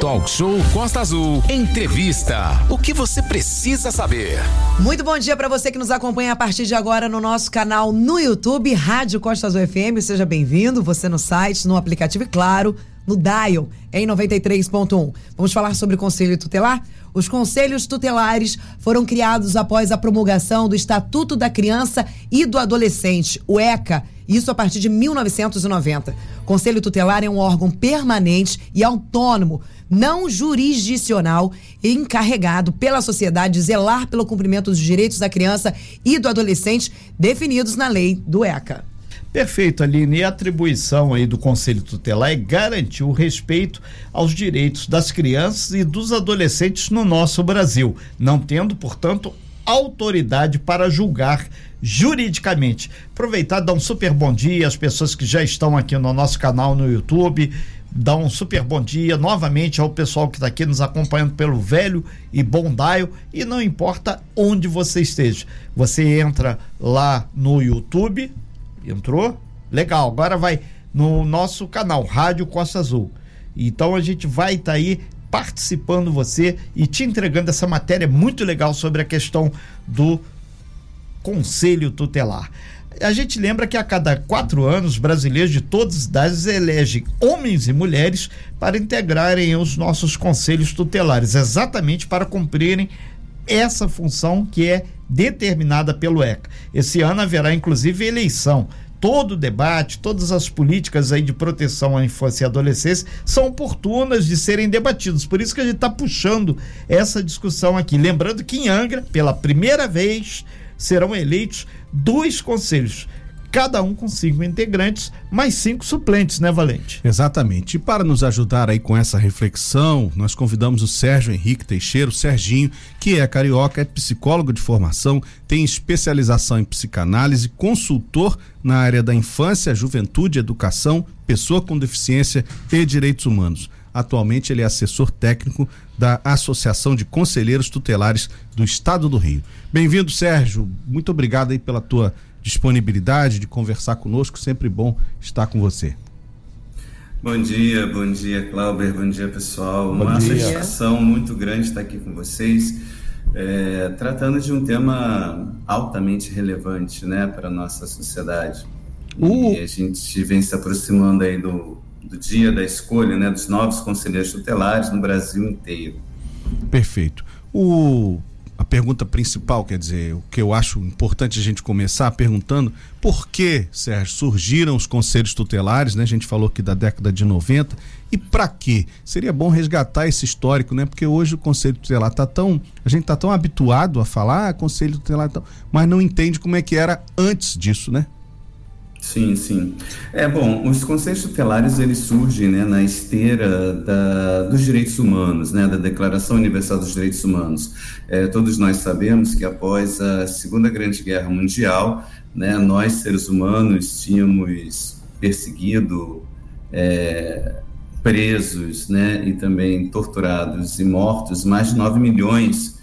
Talk Show Costa Azul. Entrevista. O que você precisa saber? Muito bom dia para você que nos acompanha a partir de agora no nosso canal no YouTube, Rádio Costa Azul FM. Seja bem-vindo. Você no site, no aplicativo e, claro, no Dial, em 93.1. Vamos falar sobre o Conselho Tutelar? Os conselhos tutelares foram criados após a promulgação do Estatuto da Criança e do Adolescente, o ECA, isso a partir de 1990. O Conselho Tutelar é um órgão permanente e autônomo, não jurisdicional, encarregado pela sociedade de zelar pelo cumprimento dos direitos da criança e do adolescente definidos na lei do ECA. Perfeito, Aline. E a atribuição aí do Conselho Tutelar é garantir o respeito aos direitos das crianças e dos adolescentes no nosso Brasil, não tendo, portanto, autoridade para julgar juridicamente. Aproveitar, dar um super bom dia às pessoas que já estão aqui no nosso canal no YouTube. Dar um super bom dia novamente ao pessoal que está aqui nos acompanhando pelo velho e bom dial. E não importa onde você esteja, você entra lá no YouTube, Entrou? Legal. Agora vai no nosso canal Rádio Costa Azul. Então a gente vai estar tá aí participando você e te entregando essa matéria muito legal sobre a questão do Conselho Tutelar. A gente lembra que a cada quatro anos, brasileiros de todas as idades elegem homens e mulheres para integrarem os nossos conselhos tutelares, exatamente para cumprirem essa função que é determinada pelo ECA. Esse ano haverá inclusive eleição. Todo o debate, todas as políticas aí de proteção à infância e adolescência são oportunas de serem debatidas. Por isso que a gente está puxando essa discussão aqui. Lembrando que em Angra, pela primeira vez, serão eleitos dois conselhos cada um com cinco integrantes, mais cinco suplentes, né, Valente? Exatamente. E para nos ajudar aí com essa reflexão, nós convidamos o Sérgio Henrique Teixeira, o Serginho, que é carioca, é psicólogo de formação, tem especialização em psicanálise, consultor na área da infância, juventude, educação, pessoa com deficiência e direitos humanos. Atualmente ele é assessor técnico da Associação de Conselheiros Tutelares do Estado do Rio. Bem-vindo, Sérgio. Muito obrigado aí pela tua disponibilidade de conversar conosco. Sempre bom estar com você. Bom dia, bom dia, Clauber, bom dia, pessoal. Bom Uma dia. satisfação muito grande estar aqui com vocês, é, tratando de um tema altamente relevante né, para a nossa sociedade. Uh. E a gente vem se aproximando aí do, do dia da escolha né, dos novos conselheiros tutelares no Brasil inteiro. Perfeito. O a pergunta principal, quer dizer, o que eu acho importante a gente começar perguntando por que, Sérgio, surgiram os conselhos tutelares, né? A gente falou aqui da década de 90 e para quê? Seria bom resgatar esse histórico, né? Porque hoje o conselho tutelar tá tão, a gente tá tão habituado a falar ah, conselho tutelar, mas não entende como é que era antes disso, né? Sim, sim. É bom, os conselhos tutelares eles surgem né, na esteira da, dos direitos humanos, né, da Declaração Universal dos Direitos Humanos. É, todos nós sabemos que após a Segunda Grande Guerra Mundial, né, nós seres humanos tínhamos perseguido, é, presos, né, e também torturados e mortos mais de 9 milhões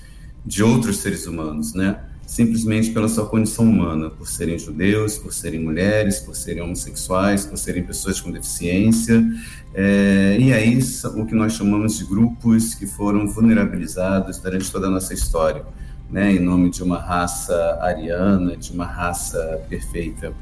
de outros seres humanos, né? Simplesmente pela sua condição humana, por serem judeus, por serem mulheres, por serem homossexuais, por serem pessoas com deficiência. É, e aí o que nós chamamos de grupos que foram vulnerabilizados durante toda a nossa história, né, em nome de uma raça ariana, de uma raça perfeita.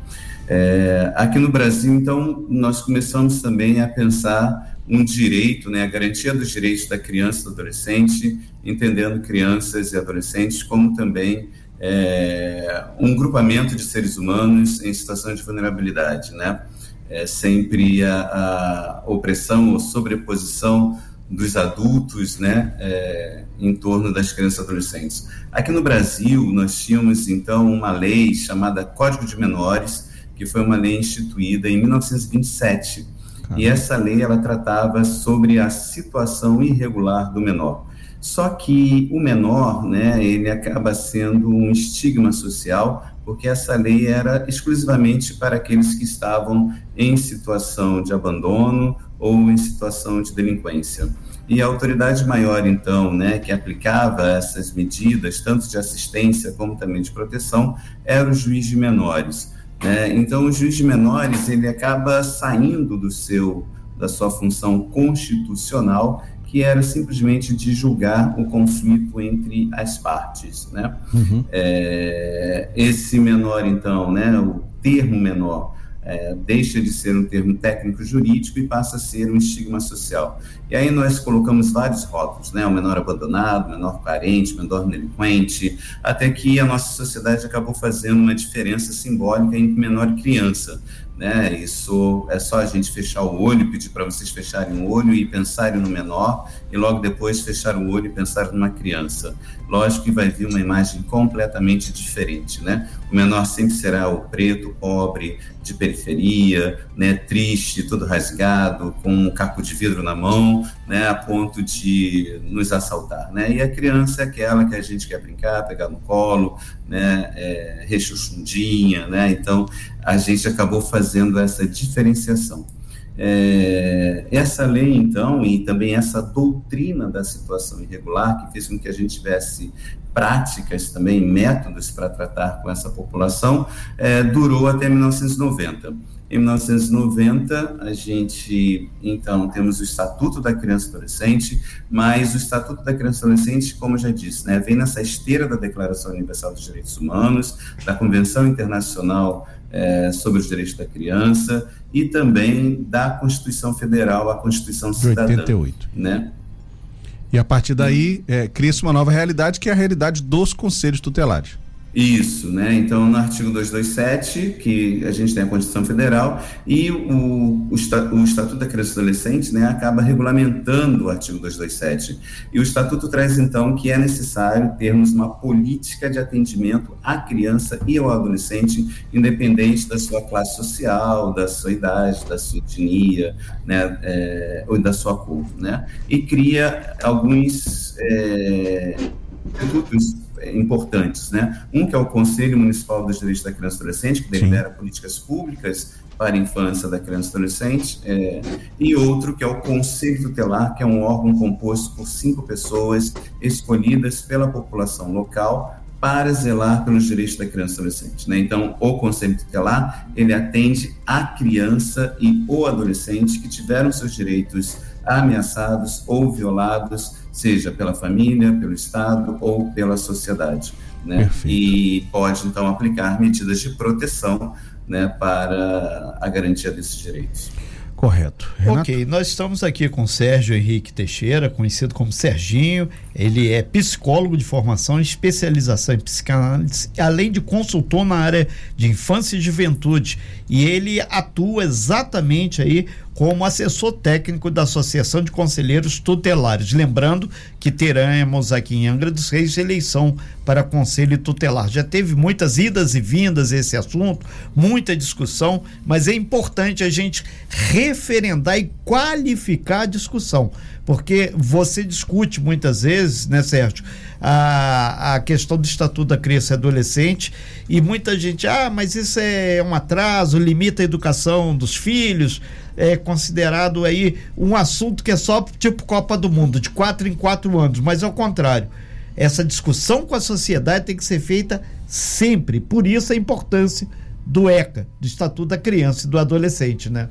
É, aqui no Brasil, então, nós começamos também a pensar um direito, né, a garantia dos direitos da criança e do adolescente, entendendo crianças e adolescentes como também é, um grupamento de seres humanos em situação de vulnerabilidade, né? É sempre a, a opressão ou sobreposição dos adultos, né, é, em torno das crianças e adolescentes. Aqui no Brasil, nós tínhamos então uma lei chamada Código de Menores, que foi uma lei instituída em 1927. Caramba. E essa lei ela tratava sobre a situação irregular do menor. Só que o menor, né, ele acaba sendo um estigma social, porque essa lei era exclusivamente para aqueles que estavam em situação de abandono ou em situação de delinquência. E a autoridade maior, então, né, que aplicava essas medidas, tanto de assistência como também de proteção, era o juiz de menores. Né? Então, o juiz de menores ele acaba saindo do seu da sua função constitucional que era simplesmente de julgar o conflito entre as partes, né? Uhum. É, esse menor, então, né, o termo menor, é, deixa de ser um termo técnico jurídico e passa a ser um estigma social. E aí nós colocamos vários rótulos, né? O menor abandonado, menor carente, menor delinquente, até que a nossa sociedade acabou fazendo uma diferença simbólica entre menor e criança né? Isso é só a gente fechar o olho, pedir para vocês fecharem o olho e pensarem no menor, e logo depois fechar o olho e pensar numa criança. Lógico que vai vir uma imagem completamente diferente, né? O menor sempre será o preto, pobre, de periferia, né? Triste, todo rasgado, com um caco de vidro na mão, né? A ponto de nos assaltar, né? E a criança é aquela que a gente quer brincar, pegar no colo, né? É, rechuchundinha, né? Então a gente acabou fazendo essa diferenciação. É, essa lei, então, e também essa doutrina da situação irregular, que fez com que a gente tivesse práticas também, métodos para tratar com essa população, é, durou até 1990. Em 1990, a gente, então, temos o Estatuto da Criança e Adolescente, mas o Estatuto da Criança e Adolescente, como já disse, né, vem nessa esteira da Declaração Universal dos Direitos Humanos, da Convenção Internacional é, sobre os Direitos da Criança e também da Constituição Federal, a Constituição Cidadã. De 88. Né? E a partir daí, é, cria-se uma nova realidade, que é a realidade dos conselhos tutelares. Isso, né? Então, no artigo 227, que a gente tem a Constituição Federal, e o, o, Estatuto da Criança e Adolescente né, acaba regulamentando o artigo 227. E o Estatuto traz, então, que é necessário termos uma política de atendimento à criança e ao adolescente, independente da sua classe social, da sua idade, da sua etnia, né, é, ou da sua cor, né? E cria alguns é, importantes, né? Um que é o Conselho Municipal dos Direitos da Criança e Adolescente, que delibera Sim. políticas públicas para a infância da criança e adolescente, é, e outro que é o Conselho Tutelar, que é um órgão composto por cinco pessoas escolhidas pela população local para zelar pelos direitos da criança e adolescente. Né? Então, o Conselho Tutelar, ele atende a criança e o adolescente que tiveram seus direitos ameaçados ou violados, seja pela família, pelo Estado ou pela sociedade. Né? E pode, então, aplicar medidas de proteção né, para a garantia desses direitos. Correto. Renato? Ok, nós estamos aqui com Sérgio Henrique Teixeira, conhecido como Serginho. Ele é psicólogo de formação, especialização em psicanálise, além de consultor na área de infância e juventude. E ele atua exatamente aí como assessor técnico da Associação de Conselheiros Tutelares. Lembrando que teremos aqui em Angra dos Reis eleição para Conselho Tutelar. Já teve muitas idas e vindas esse assunto, muita discussão, mas é importante a gente referendar e qualificar a discussão, porque você discute muitas vezes, né, Sérgio, a, a questão do Estatuto da Criança e Adolescente e muita gente, ah, mas isso é um atraso, limita a educação dos filhos é considerado aí um assunto que é só tipo Copa do Mundo, de quatro em quatro anos, mas ao contrário. Essa discussão com a sociedade tem que ser feita sempre. Por isso a importância do ECA, do Estatuto da Criança e do Adolescente, né?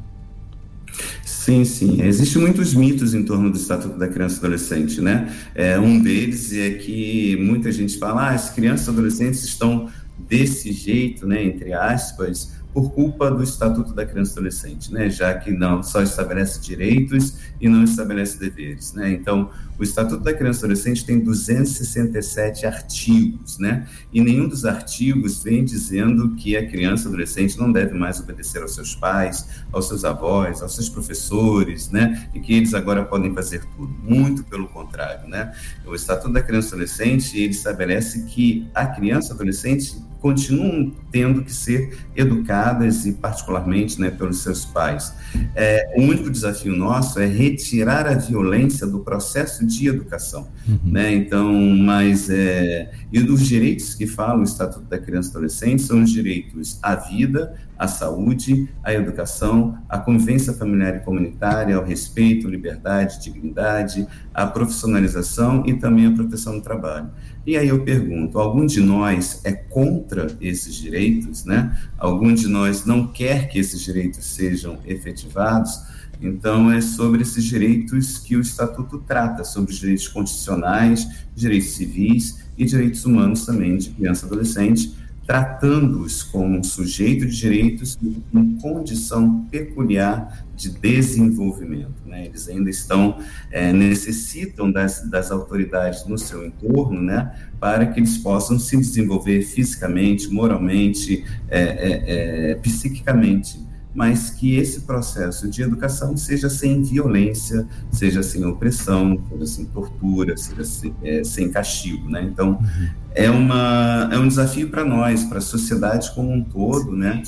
Sim, sim. Existem muitos mitos em torno do Estatuto da Criança e Adolescente, né? É, um deles é que muita gente fala, ah, as crianças e adolescentes estão desse jeito, né, entre aspas, por culpa do Estatuto da Criança e Adolescente, né? já que não só estabelece direitos e não estabelece deveres. Né? Então, o Estatuto da Criança e Adolescente tem 267 artigos, né? e nenhum dos artigos vem dizendo que a criança e adolescente não deve mais obedecer aos seus pais, aos seus avós, aos seus professores, né? e que eles agora podem fazer tudo. Muito pelo contrário. Né? O Estatuto da Criança e Adolescente ele estabelece que a criança e adolescente continuam tendo que ser educadas e particularmente né, pelos seus pais. É, o único desafio nosso é retirar a violência do processo de educação, uhum. né? Então, mas é, e dos direitos que fala o Estatuto da Criança e Adolescente são os direitos à vida, à saúde, à educação, à convivência familiar e comunitária, ao respeito, liberdade, dignidade, à profissionalização e também à proteção do trabalho. E aí eu pergunto, algum de nós é contra esses direitos, né? Algum de nós não quer que esses direitos sejam efetivados? Então, é sobre esses direitos que o Estatuto trata, sobre os direitos constitucionais, direitos civis e direitos humanos também de criança e adolescente, tratando-os como um sujeito de direitos em condição peculiar de desenvolvimento. Né? Eles ainda estão, é, necessitam das, das autoridades no seu entorno, né, para que eles possam se desenvolver fisicamente, moralmente, é, é, é psiquicamente mas que esse processo de educação seja sem violência, seja sem opressão, seja sem tortura, seja sem, é, sem castigo, né? Então, uhum. é, uma, é um desafio para nós, para a sociedade como um todo, né?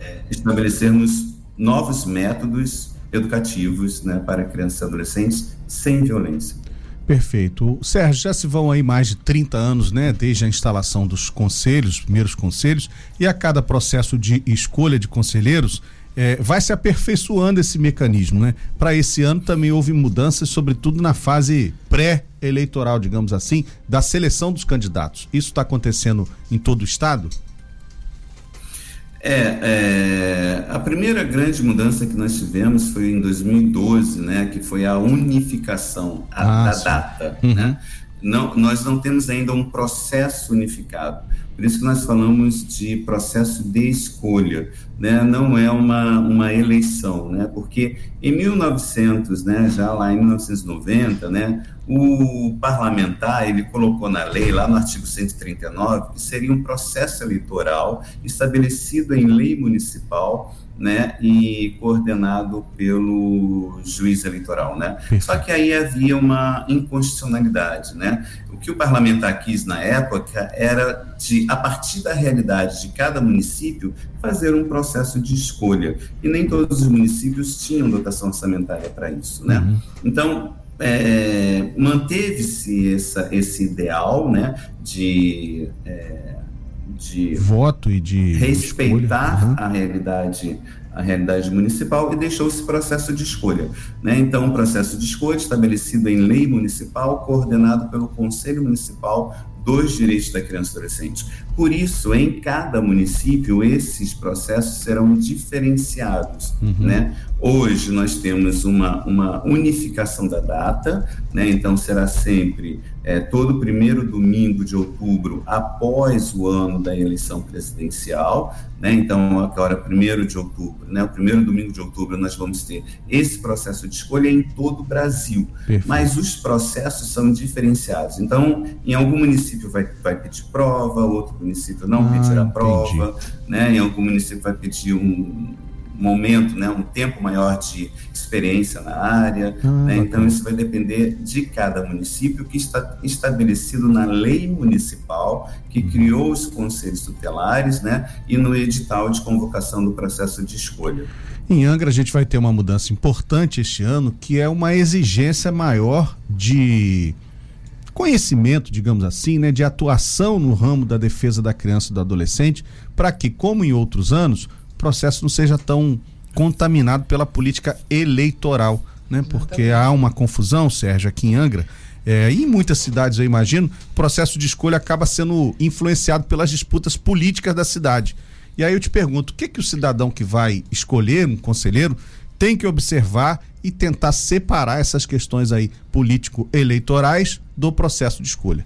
É, estabelecermos novos métodos educativos né, para crianças e adolescentes sem violência. Perfeito. Sérgio, já se vão aí mais de 30 anos, né, desde a instalação dos conselhos, primeiros conselhos, e a cada processo de escolha de conselheiros, é, vai se aperfeiçoando esse mecanismo, né? Para esse ano também houve mudanças, sobretudo na fase pré-eleitoral, digamos assim, da seleção dos candidatos. Isso está acontecendo em todo o estado? É, é, a primeira grande mudança que nós tivemos foi em 2012, né, que foi a unificação a, ah, da sim. data, uhum. né? Não, nós não temos ainda um processo unificado. Por isso que nós falamos de processo de escolha, né? não é uma, uma eleição, né? porque em 1900, né, já lá em 1990, né, o parlamentar ele colocou na lei, lá no artigo 139, que seria um processo eleitoral estabelecido em lei municipal né, e coordenado pelo juiz eleitoral, né? Só que aí havia uma inconstitucionalidade, né? O que o parlamentar quis na época era de, a partir da realidade de cada município, fazer um processo de escolha. E nem todos os municípios tinham dotação orçamentária para isso, né? Uhum. Então, é, manteve-se esse ideal, né, de é, de voto e de respeitar uhum. a realidade a realidade municipal e deixou esse processo de escolha. Né? Então, um processo de escolha estabelecido em lei municipal, coordenado pelo Conselho Municipal dos Direitos da Criança e Adolescente. Por isso, em cada município, esses processos serão diferenciados. Uhum. Né? Hoje, nós temos uma, uma unificação da data, né? então será sempre é, todo primeiro domingo de outubro após o ano da eleição presidencial, né? Então, agora, primeiro de outubro, né? O primeiro domingo de outubro, nós vamos ter esse processo de escolha em todo o Brasil. Perfeito. Mas os processos são diferenciados. Então, em algum município vai, vai pedir prova, outro município não ah, pedirá prova, né? Em algum município vai pedir um momento, né, um tempo maior de experiência na área. Ah, né? Então, isso vai depender de cada município, que está estabelecido na lei municipal, que uhum. criou os conselhos tutelares, né, e no edital de convocação do processo de escolha. Em Angra, a gente vai ter uma mudança importante este ano, que é uma exigência maior de conhecimento, digamos assim, né, de atuação no ramo da defesa da criança e do adolescente, para que, como em outros anos, processo não seja tão contaminado pela política eleitoral, né? Porque há uma confusão, Sérgio, aqui em Angra. É, e em muitas cidades, eu imagino, o processo de escolha acaba sendo influenciado pelas disputas políticas da cidade. E aí eu te pergunto, o que que o cidadão que vai escolher um conselheiro tem que observar e tentar separar essas questões aí político-eleitorais do processo de escolha?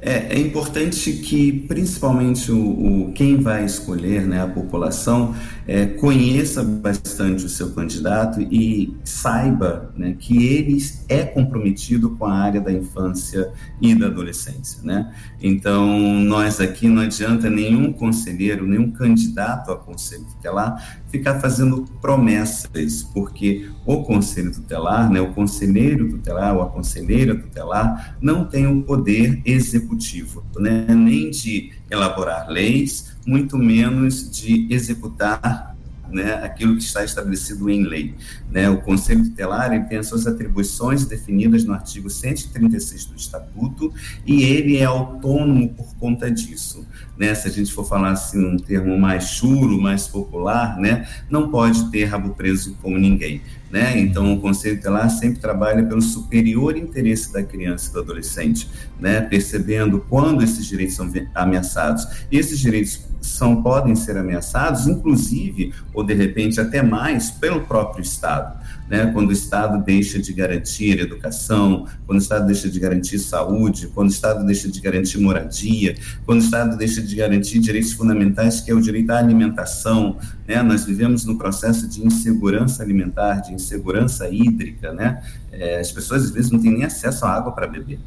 É, é, importante que, principalmente, o, o, quem vai escolher, né, a população, é, conheça bastante o seu candidato e saiba né, que ele é comprometido com a área da infância e da adolescência. Né? Então, nós aqui não adianta nenhum conselheiro, nenhum candidato a conselho tutelar ficar fazendo promessas, porque o conselho tutelar, né, o conselheiro tutelar ou a conselheira tutelar não tem o poder executivo, né, nem de elaborar leis, muito menos de executar né, aquilo que está estabelecido em lei. Né? O Conselho Tutelar ele tem as suas atribuições definidas no artigo 136 do Estatuto e ele é autônomo por conta disso. Né? Se a gente for falar assim um termo mais chulo, mais popular, né? não pode ter rabo preso com ninguém. Né? Então, o Conselho Tutelar sempre trabalha pelo superior interesse da criança e do adolescente, né? percebendo quando esses direitos são ameaçados. E esses direitos são podem ser ameaçados, inclusive, ou de repente até mais, pelo próprio Estado. Né? Quando o Estado deixa de garantir educação, quando o Estado deixa de garantir saúde, quando o Estado deixa de garantir moradia, quando o Estado deixa de garantir direitos fundamentais, que é o direito à alimentação. Né? Nós vivemos no processo de insegurança alimentar, de insegurança hídrica. Né? É, as pessoas, às vezes, não têm nem acesso à água para beber.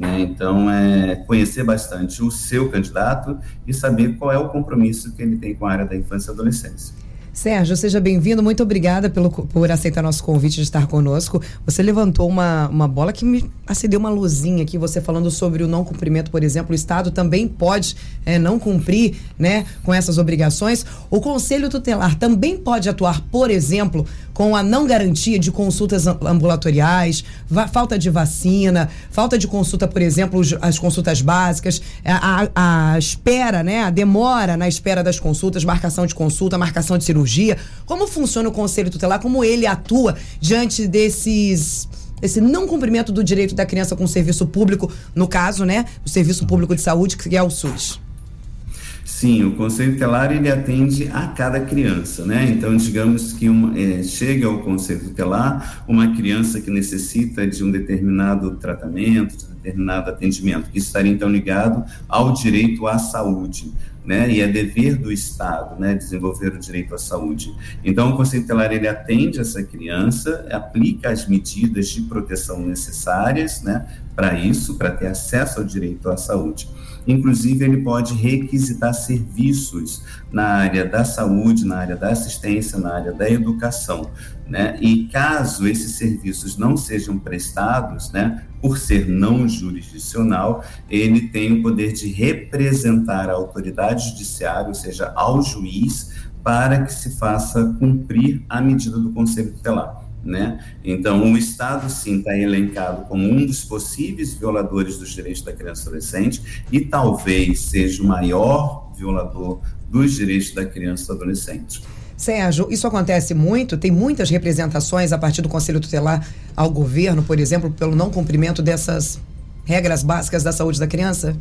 Né? Então, é conhecer bastante o seu candidato e saber qual é o compromisso que ele tem com a área da infância e adolescência. Sérgio, seja bem-vindo. Muito obrigada pelo, por aceitar nosso convite de estar conosco. Você levantou uma, uma bola que me acendeu uma luzinha aqui, você falando sobre o não cumprimento, por exemplo. O Estado também pode é, não cumprir né, com essas obrigações. O Conselho Tutelar também pode atuar, por exemplo, com a não garantia de consultas ambulatoriais, falta de vacina, falta de consulta, por exemplo, as consultas básicas, a, a, a espera, né, a demora na espera das consultas, marcação de consulta, marcação de cirurgia. Como funciona o Conselho Tutelar? Como ele atua diante desses esse não cumprimento do direito da criança com o serviço público, no caso, né, o serviço público de saúde, que é o SUS? Sim, o conselho tutelar ele atende a cada criança, né? Então, digamos que uma, é, chega ao conselho tutelar uma criança que necessita de um determinado tratamento, de um determinado atendimento, que estaria então ligado ao direito à saúde. Né, e é dever do Estado, né, desenvolver o direito à saúde. Então, o Conselho Tutelar, ele atende essa criança, aplica as medidas de proteção necessárias, né, para isso, para ter acesso ao direito à saúde. Inclusive, ele pode requisitar serviços na área da saúde, na área da assistência, na área da educação. Né? E caso esses serviços não sejam prestados, né, por ser não jurisdicional, ele tem o poder de representar a autoridade judiciária, ou seja, ao juiz, para que se faça cumprir a medida do Conselho Tutelar. Né? Então, o Estado, sim, está elencado como um dos possíveis violadores dos direitos da criança e adolescente e talvez seja o maior violador dos direitos da criança e adolescente. Sérgio, isso acontece muito? Tem muitas representações a partir do Conselho Tutelar ao governo, por exemplo, pelo não cumprimento dessas regras básicas da saúde da criança?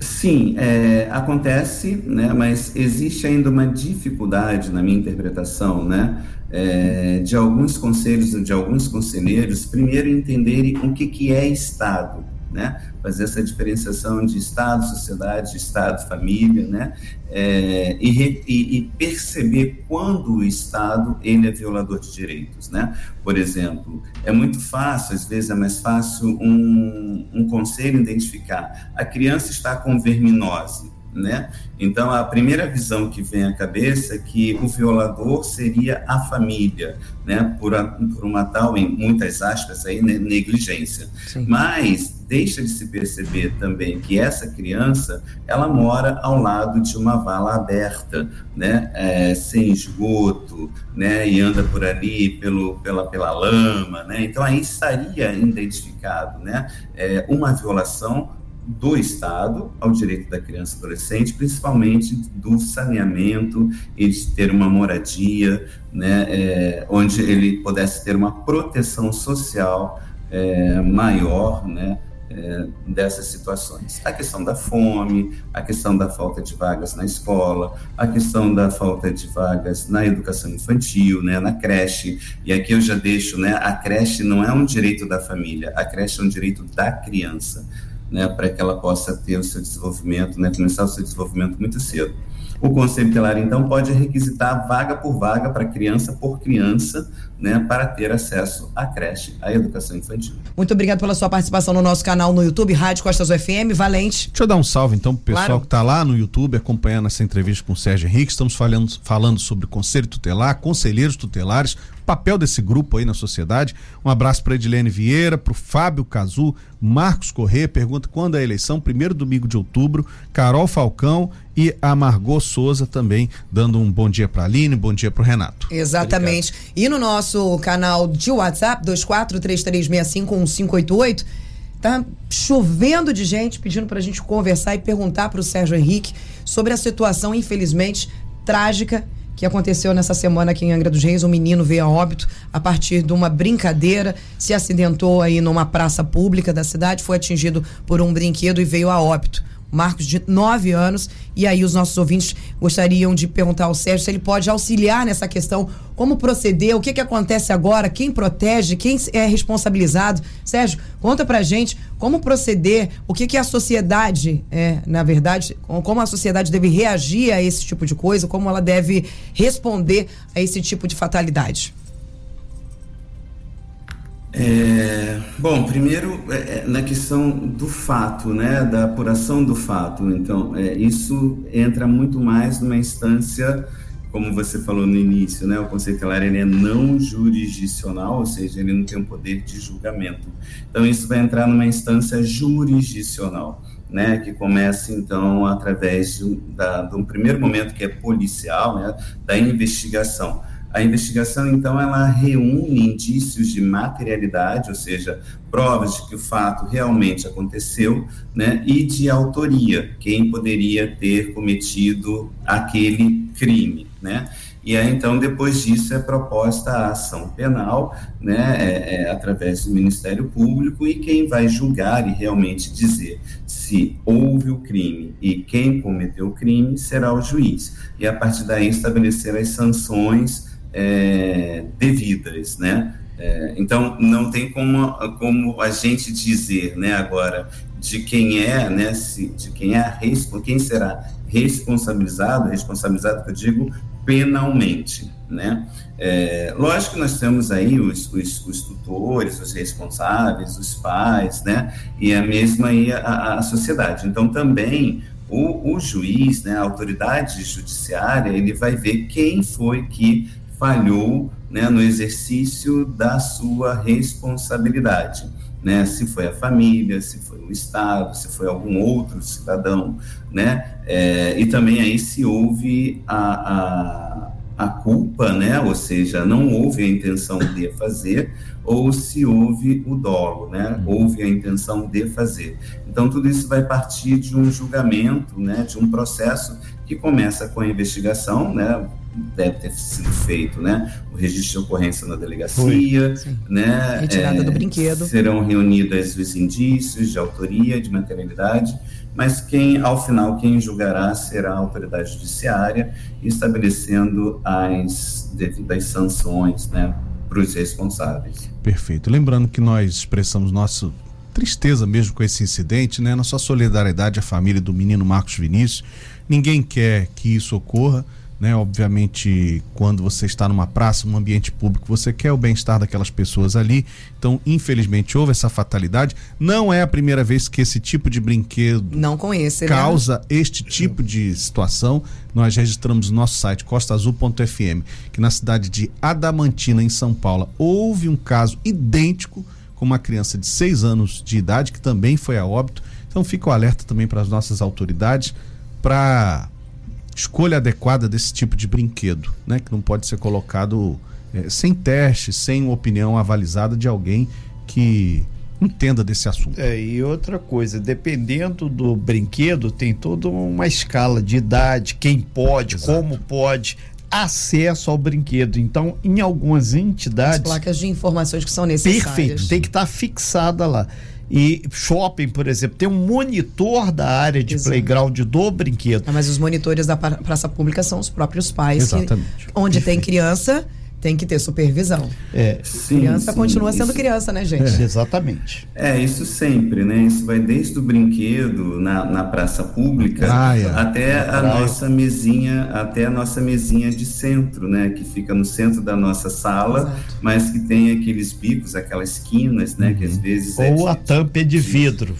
Sim, é, acontece, né, mas existe ainda uma dificuldade na minha interpretação, né, é, de alguns conselhos, de alguns conselheiros, primeiro entenderem o que, que é Estado, né? Fazer essa diferenciação de Estado, sociedade, Estado, família, né? É, e, e, e, perceber quando o Estado ele é violador de direitos, né? Por exemplo, é muito fácil, às vezes é mais fácil um, um conselho identificar a criança está com verminose, né? Então, a primeira visão que vem à cabeça é que o violador seria a família, né? Por, a, por uma tal, em muitas aspas, aí, negligência. Sim. Mas deixa de se perceber também que essa criança, ela mora ao lado de uma vala aberta, né? É, sem esgoto, né? E anda por ali pelo, pela, pela lama, né? Então, aí estaria identificado, né? É, uma violação do Estado ao direito da criança e adolescente, principalmente do saneamento e de ter uma moradia, né, é, onde ele pudesse ter uma proteção social é, maior, né, é, dessas situações. A questão da fome, a questão da falta de vagas na escola, a questão da falta de vagas na educação infantil, né, na creche. E aqui eu já deixo, né, a creche não é um direito da família, a creche é um direito da criança né, para que ela possa ter o seu desenvolvimento, né, começar o seu desenvolvimento muito cedo. O Conselho Tutelar, então, pode requisitar vaga por vaga para criança por criança, né, para ter acesso à creche, à educação infantil. Muito obrigado pela sua participação no nosso canal no YouTube, Rádio Costas UFM, Valente. Deixa eu dar um salve, então, pro pessoal claro. que está lá no YouTube acompanhando essa entrevista com o Sérgio Henrique. Estamos falando, falando sobre Conselho Tutelar, conselheiros tutelares, papel desse grupo aí na sociedade. Um abraço para Edilene Vieira, para o Fábio Cazu, Marcos Corrêa, pergunta quando é a eleição, primeiro domingo de outubro, Carol Falcão e a Margot Souza também dando um bom dia para a Aline, bom dia para o Renato. Exatamente. Obrigado. E no nosso canal de WhatsApp, 2433651588, tá chovendo de gente pedindo para a gente conversar e perguntar para o Sérgio Henrique sobre a situação, infelizmente, trágica que aconteceu nessa semana aqui em Angra dos Reis. Um menino veio a óbito a partir de uma brincadeira, se acidentou aí numa praça pública da cidade, foi atingido por um brinquedo e veio a óbito. Marcos de 9 anos. E aí os nossos ouvintes gostariam de perguntar ao Sérgio se ele pode auxiliar nessa questão, como proceder, o que, que acontece agora, quem protege, quem é responsabilizado. Sérgio, conta pra gente como proceder, o que, que a sociedade, é, na verdade, como a sociedade deve reagir a esse tipo de coisa, como ela deve responder a esse tipo de fatalidade. É, bom, primeiro é, é, na questão do fato, né, da apuração do fato. Então, é, isso entra muito mais numa instância, como você falou no início, né, o Conselho Tutelar ele é não jurisdicional, ou seja, ele não tem o um poder de julgamento. Então, isso vai entrar numa instância jurisdicional. Né, que começa então através de, da, de um primeiro momento que é policial, né, da investigação. A investigação, então, ela reúne indícios de materialidade, ou seja, provas de que o fato realmente aconteceu, né, e de autoria, quem poderia ter cometido aquele crime, né? E aí, então, depois disso, é proposta a ação penal, né, é, é, através do Ministério Público, e quem vai julgar e realmente dizer se houve o crime e quem cometeu o crime será o juiz. E a partir daí estabelecer as sanções é, devidas, né? É, então não tem como, como a gente dizer, né, agora de quem é, né, se, de quem é quem será responsabilizado, responsabilizado que eu digo penalmente, né? É, lógico que nós temos aí os, os, os, tutores, os responsáveis, os pais, né? E a mesma aí a, a sociedade. Então também o, o juiz, né, a autoridade judiciária, ele vai ver quem foi que falhou né, no exercício da sua responsabilidade. Né, se foi a família, se foi o Estado, se foi algum outro cidadão, né, é, e também aí se houve a, a, a, culpa, né, ou seja, não houve a intenção de fazer, ou se houve o dolo, né, houve a intenção de fazer. Então, tudo isso vai partir de um julgamento, né, de um processo que começa com a investigação, né, deve ter sido feito, né? O registro de ocorrência na delegacia, Foi, né? Retirada é, do brinquedo. Serão reunidos os indícios de autoria, de materialidade, mas quem, ao final, quem julgará será a autoridade judiciária, estabelecendo as devidas sanções, né? Para os responsáveis. Perfeito. Lembrando que nós expressamos nossa tristeza mesmo com esse incidente, né? Nossa solidariedade à família do menino Marcos Vinícius. Ninguém quer que isso ocorra né? Obviamente, quando você está numa praça, num ambiente público, você quer o bem-estar daquelas pessoas ali. Então, infelizmente, houve essa fatalidade. Não é a primeira vez que esse tipo de brinquedo não né? causa né? este tipo de situação. Nós registramos no nosso site costaazul.fm que na cidade de Adamantina, em São Paulo, houve um caso idêntico com uma criança de 6 anos de idade que também foi a óbito. Então, fica o alerta também para as nossas autoridades para escolha adequada desse tipo de brinquedo, né? Que não pode ser colocado é, sem teste, sem opinião avalizada de alguém que entenda desse assunto. É, e outra coisa, dependendo do brinquedo, tem toda uma escala de idade, quem pode, Exato. como pode, acesso ao brinquedo. Então, em algumas entidades. As placas de informações que são necessárias. Perfeito, tem que estar tá fixada lá. E shopping, por exemplo, tem um monitor da área de Exato. playground do brinquedo. Ah, mas os monitores da praça pública são os próprios pais. Exatamente. Que, onde Perfeito. tem criança, tem que ter supervisão. É, sim, criança sim, continua sendo criança, né, gente? É, exatamente. É, isso sempre, né? Isso vai desde o brinquedo na, na praça pública praia, até a praia. nossa mesinha, até a nossa mesinha de centro, né? Que fica no centro da nossa sala, Exato. mas que tem aqueles bicos, aquelas esquinas, né? Que às uhum. vezes. Ou é de, a tampa é de vidro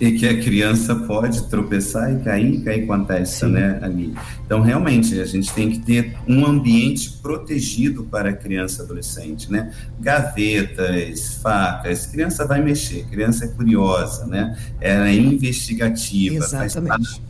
e que a criança pode tropeçar e cair, cair com a testa, Sim. né, ali. Então, realmente, a gente tem que ter um ambiente protegido para a criança e adolescente, né? Gavetas, facas, criança vai mexer, criança é curiosa, né? Ela é investigativa, Exatamente. faz parte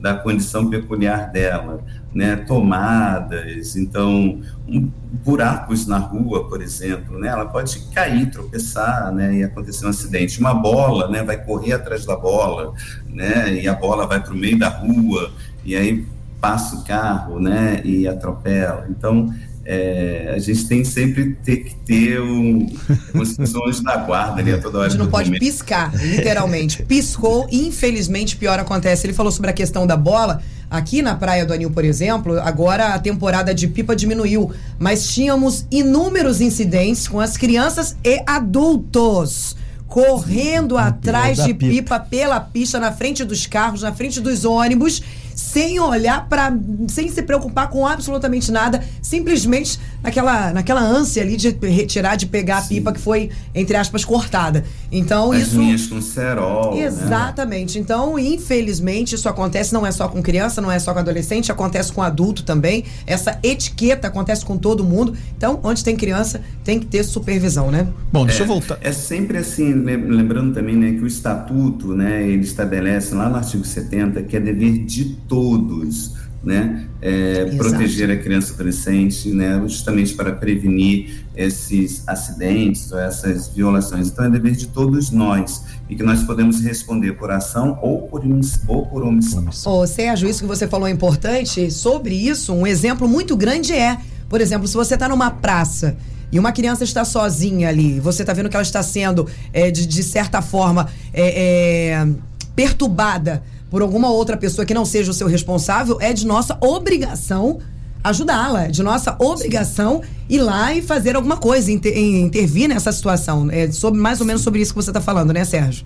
da condição peculiar dela, né? Tomadas, então um, buracos na rua, por exemplo, né? Ela pode cair, tropeçar, né? E acontecer um acidente. Uma bola, né? Vai correr atrás da bola, né? E a bola vai para o meio da rua e aí passa o carro, né? E atropela. Então é, a gente tem sempre ter que ter um, uns da guarda ali a toda hora. A gente não pode momento. piscar, literalmente. Piscou, infelizmente, pior acontece. Ele falou sobre a questão da bola. Aqui na Praia do Anil, por exemplo, agora a temporada de pipa diminuiu, mas tínhamos inúmeros incidentes com as crianças e adultos correndo atrás de pipa. pipa pela pista, na frente dos carros, na frente dos ônibus sem olhar para, sem se preocupar com absolutamente nada, simplesmente naquela, naquela ânsia ali de retirar, de pegar Sim. a pipa que foi entre aspas cortada. Então As isso minhas com cerol. Né? Exatamente. Né? Então, infelizmente, isso acontece não é só com criança, não é só com adolescente, acontece com adulto também. Essa etiqueta acontece com todo mundo. Então, onde tem criança, tem que ter supervisão, né? Bom, deixa é, eu voltar. É sempre assim, lembrando também, né, que o estatuto, né, ele estabelece lá no artigo 70 que é dever de todos, né, é, proteger a criança e adolescente, né, justamente para prevenir esses acidentes ou essas violações. Então é dever de todos nós e que nós podemos responder por ação ou por, ou por omissão. Ô, Sérgio, isso que você falou é importante. Sobre isso, um exemplo muito grande é, por exemplo, se você está numa praça e uma criança está sozinha ali, você está vendo que ela está sendo, é, de, de certa forma, é, é, perturbada por alguma outra pessoa que não seja o seu responsável, é de nossa obrigação ajudá-la, é de nossa obrigação ir lá e fazer alguma coisa, inter, intervir nessa situação. É sobre, mais ou menos sobre isso que você está falando, né, Sérgio?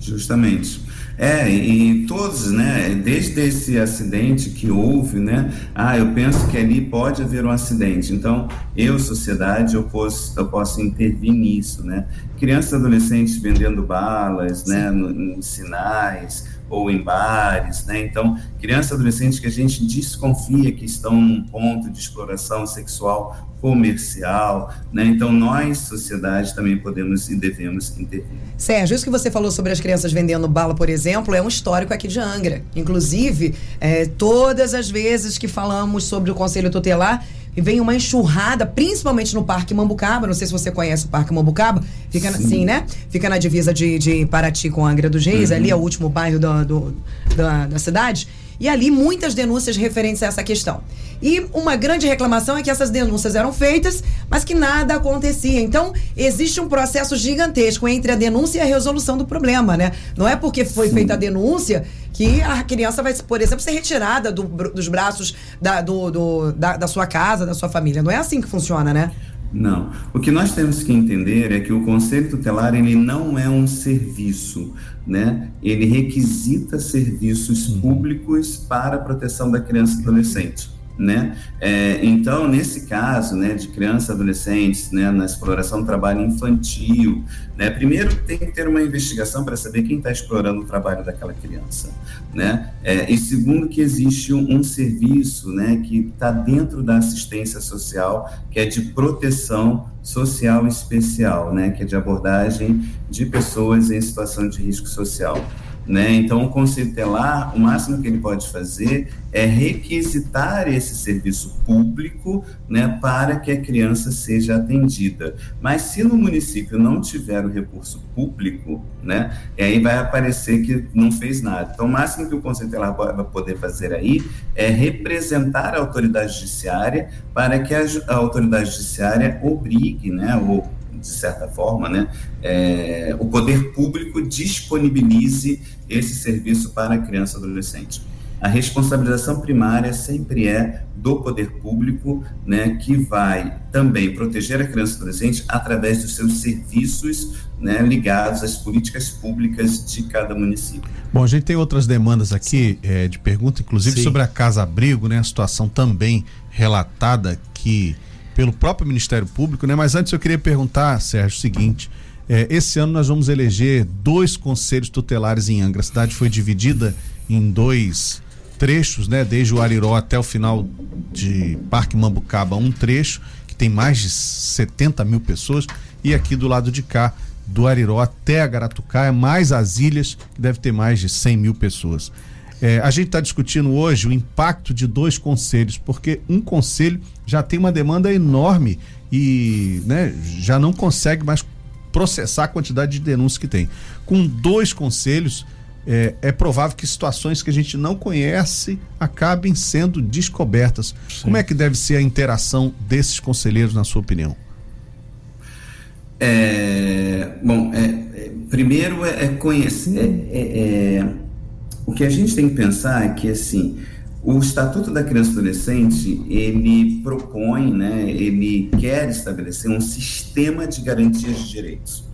Justamente. É, e todos, né, desde esse acidente que houve, né, ah, eu penso que ali pode haver um acidente, então eu, sociedade, eu posso, eu posso intervir nisso, né. Crianças e adolescentes vendendo balas, né, no, em sinais, ou em bares, né? Então, crianças e adolescentes que a gente desconfia que estão num ponto de exploração sexual comercial, né? Então, nós, sociedade, também podemos e devemos intervir. Sérgio, isso que você falou sobre as crianças vendendo bala, por exemplo, é um histórico aqui de Angra. Inclusive, é, todas as vezes que falamos sobre o Conselho Tutelar, e vem uma enxurrada, principalmente no Parque Mambucaba. Não sei se você conhece o Parque Mambucaba. Fica Sim. assim, né? Fica na divisa de, de Paraty com Angra dos Reis, uhum. ali é o último bairro do, do da, da cidade. E ali muitas denúncias referentes a essa questão. E uma grande reclamação é que essas denúncias eram feitas, mas que nada acontecia. Então, existe um processo gigantesco entre a denúncia e a resolução do problema, né? Não é porque foi Sim. feita a denúncia que a criança vai, por exemplo, ser retirada do, dos braços da, do, do, da, da sua casa, da sua família. Não é assim que funciona, né? Não. O que nós temos que entender é que o conselho tutelar ele não é um serviço, né? Ele requisita serviços públicos para a proteção da criança e adolescente né? É, então, nesse caso, né, de crianças e adolescentes, né, na exploração do trabalho infantil, né, primeiro tem que ter uma investigação para saber quem está explorando o trabalho daquela criança, né? É, e segundo que existe um, um serviço, né, que está dentro da assistência social, que é de proteção social especial, né, que é de abordagem de pessoas em situação de risco social. Né? Então, o conselho telar, o máximo que ele pode fazer é requisitar esse serviço público né, para que a criança seja atendida. Mas se no município não tiver o recurso público, né, aí vai aparecer que não fez nada. Então, o máximo que o conselho telar vai poder fazer aí é representar a autoridade judiciária para que a, a autoridade judiciária obrigue, né, ou de certa forma, né, é, o poder público disponibilize esse serviço para a criança e adolescente. A responsabilização primária sempre é do poder público, né, que vai também proteger a criança e adolescente através dos seus serviços né, ligados às políticas públicas de cada município. Bom, a gente tem outras demandas aqui é, de pergunta, inclusive Sim. sobre a Casa Abrigo, né, a situação também relatada que pelo próprio Ministério Público, né? Mas antes eu queria perguntar, Sérgio, o seguinte: é, esse ano nós vamos eleger dois conselhos tutelares em Angra. A cidade foi dividida em dois trechos, né? Desde o Ariró até o final de Parque Mambucaba, um trecho que tem mais de 70 mil pessoas, e aqui do lado de cá, do Ariró até a Garatucaia, mais as ilhas, que deve ter mais de 100 mil pessoas. É, a gente está discutindo hoje o impacto de dois conselhos, porque um conselho já tem uma demanda enorme e né, já não consegue mais processar a quantidade de denúncias que tem. Com dois conselhos, é, é, provável que situações que a gente não conhece acabem sendo descobertas. Sim. Como é que deve ser a interação desses conselheiros, na sua opinião? É, bom, é, é primeiro é, é conhecer. O que a gente tem que pensar é que assim. O Estatuto da Criança e Adolescente, ele propõe, né, ele quer estabelecer um sistema de garantias de direitos.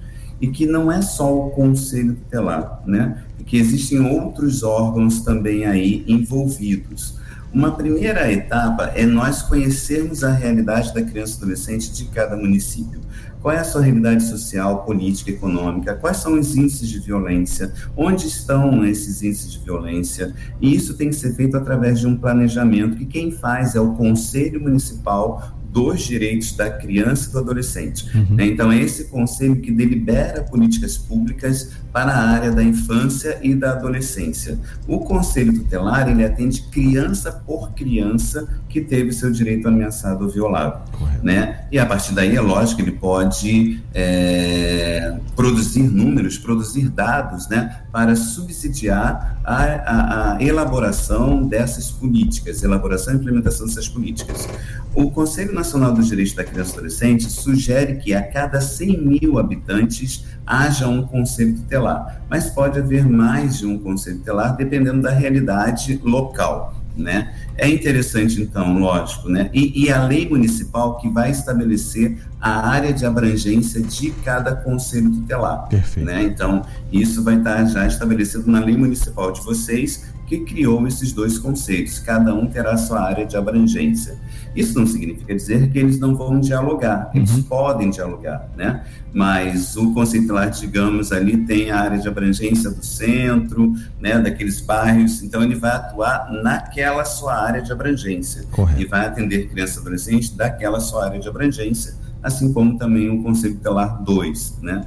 E que não é só o Conselho Tutelar, né, que existem outros órgãos também aí envolvidos. Uma primeira etapa é nós conhecermos a realidade da criança e adolescente de cada município. Qual é a sua realidade social, política, econômica? Quais são os índices de violência? Onde estão esses índices de violência? E isso tem que ser feito através de um planejamento que quem faz é o Conselho Municipal dos direitos da criança e do adolescente. Uhum. Né? Então, é esse conselho que delibera políticas públicas para a área da infância e da adolescência. O conselho tutelar, ele atende criança por criança que teve seu direito ameaçado ou violado. Né? E a partir daí, é lógico, ele pode é, produzir números, produzir dados né, para subsidiar a, a, a elaboração dessas políticas, elaboração e implementação dessas políticas. O Conselho Nacional dos Direitos da Criança e Adolescente sugere que a cada 100 mil habitantes haja um conselho tutelar, mas pode haver mais de um conselho tutelar dependendo da realidade local né? É interessante, então, lógico, né? E, e, a lei municipal que vai estabelecer a área de abrangência de cada conselho tutelar. Perfeito. Né? Então, isso vai estar já estabelecido na lei municipal de vocês, que criou esses dois conceitos. Cada um terá sua área de abrangência. Isso não significa dizer que eles não vão dialogar, eles uhum. podem dialogar, né? Mas o conceito lá, digamos, ali tem a área de abrangência do centro, né, daqueles bairros, então ele vai atuar naquela sua área de abrangência Correto. e vai atender criança adolescente daquela sua área de abrangência, assim como também o conceito telar 2, né?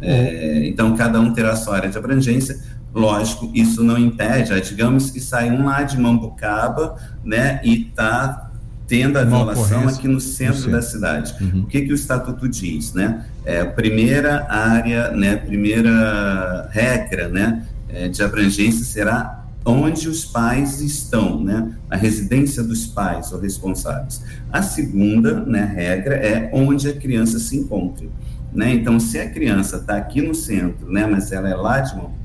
É, então, cada um terá sua área de abrangência, Lógico, isso não impede, ah, digamos que sai um lá de Mambucaba, né, e está tendo a violação aqui no centro da cidade. Uhum. O que, que o estatuto diz, né? É, primeira área, né, primeira regra, né, é, de abrangência será onde os pais estão, né, a residência dos pais ou responsáveis. A segunda, né, regra é onde a criança se encontra. Né? Então, se a criança está aqui no centro, né, mas ela é lá de Monte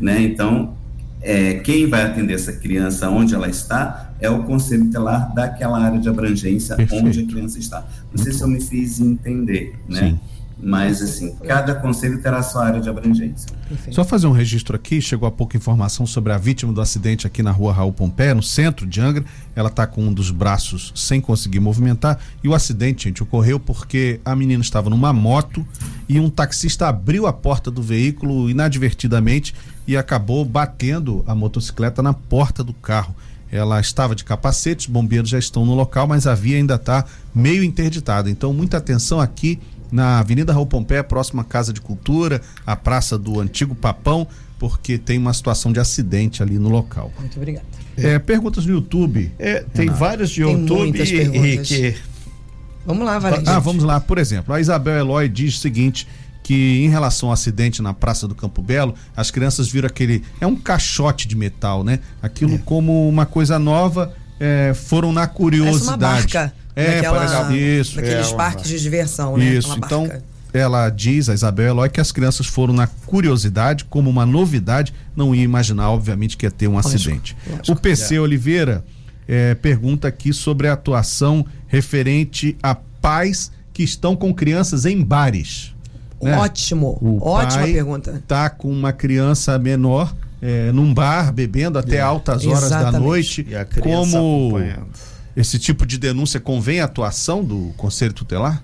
né, então é, quem vai atender essa criança onde ela está é o conselho tutelar daquela área de abrangência Perfeito. onde a criança está. Não Muito sei se eu me fiz entender, né? Sim. Mas, assim, cada conselho terá sua área de abrangência. Perfeito. Só fazer um registro aqui, chegou há pouco informação sobre a vítima do acidente aqui na rua Raul Pompeia, no centro de Angra. Ela está com um dos braços sem conseguir movimentar. E o acidente, gente, ocorreu porque a menina estava numa moto e um taxista abriu a porta do veículo inadvertidamente e acabou batendo a motocicleta na porta do carro. Ela estava de capacete, os bombeiros já estão no local, mas a via ainda está meio interditada. Então, muita atenção aqui na Avenida Raul Pompeia, próxima à Casa de Cultura, a Praça do Antigo Papão, porque tem uma situação de acidente ali no local. Muito obrigado. É, perguntas no YouTube. É, tem várias de tem YouTube, Henrique. Vamos lá, Valente. Ah, vamos lá. Por exemplo, a Isabel Eloy diz o seguinte: que em relação ao acidente na Praça do Campo Belo, as crianças viram aquele. É um caixote de metal, né? Aquilo é. como uma coisa nova, é, foram na curiosidade. Parece uma barca. É, daquela, isso. Daqueles é, parques de diversão, né? Isso, então ela diz, a Isabel Eloy, que as crianças foram na curiosidade, como uma novidade, não ia imaginar, obviamente, que ia ter um lógico, acidente. Lógico. O PC é. Oliveira é, pergunta aqui sobre a atuação referente a pais que estão com crianças em bares. Né? Ótimo, o ótima pergunta. Tá com uma criança menor é, num bar bebendo até é. altas horas Exatamente. da noite. E a criança como acompanhando esse tipo de denúncia convém a atuação do Conselho Tutelar?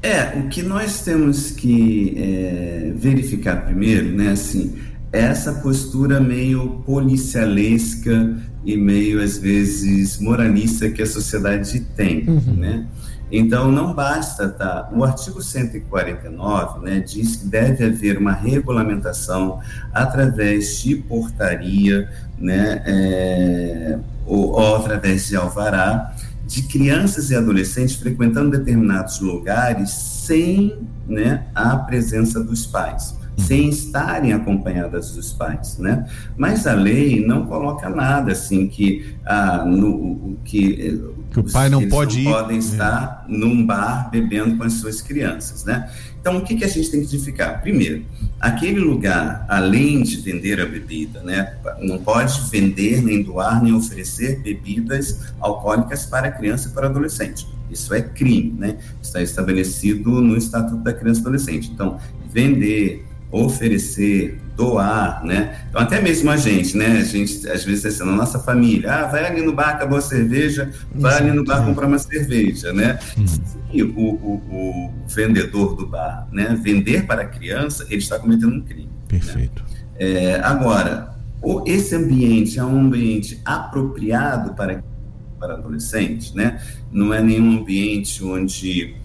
É, o que nós temos que é, verificar primeiro, né, assim, é essa postura meio policialesca e meio, às vezes, moralista que a sociedade tem, uhum. né? Então, não basta, tá? O artigo 149 né, diz que deve haver uma regulamentação através de portaria, né, é, ou, ou através de alvará, de crianças e adolescentes frequentando determinados lugares sem né, a presença dos pais. sem estarem acompanhadas dos pais, né? Mas a lei não coloca nada assim que ah, no, que, que o pai não pode não ir. podem estar é. num bar bebendo com as suas crianças, né? Então o que, que a gente tem que identificar? Primeiro, aquele lugar, além de vender a bebida, né, não pode vender nem doar nem oferecer bebidas alcoólicas para criança e para adolescente. Isso é crime, né? Está estabelecido no Estatuto da Criança e Adolescente. Então, vender, oferecer, doar, né? Então, até mesmo a gente, né? A gente, às vezes, assim, na nossa família, ah, vai ali no bar, acabou a cerveja, vai ali no bar comprar uma cerveja, né? Se o, o, o, vendedor do bar, né, vender para a criança, ele está cometendo um crime. Né? Perfeito. Né? É, agora, esse ambiente é um ambiente apropriado para para adolescentes, né? Não é nenhum ambiente onde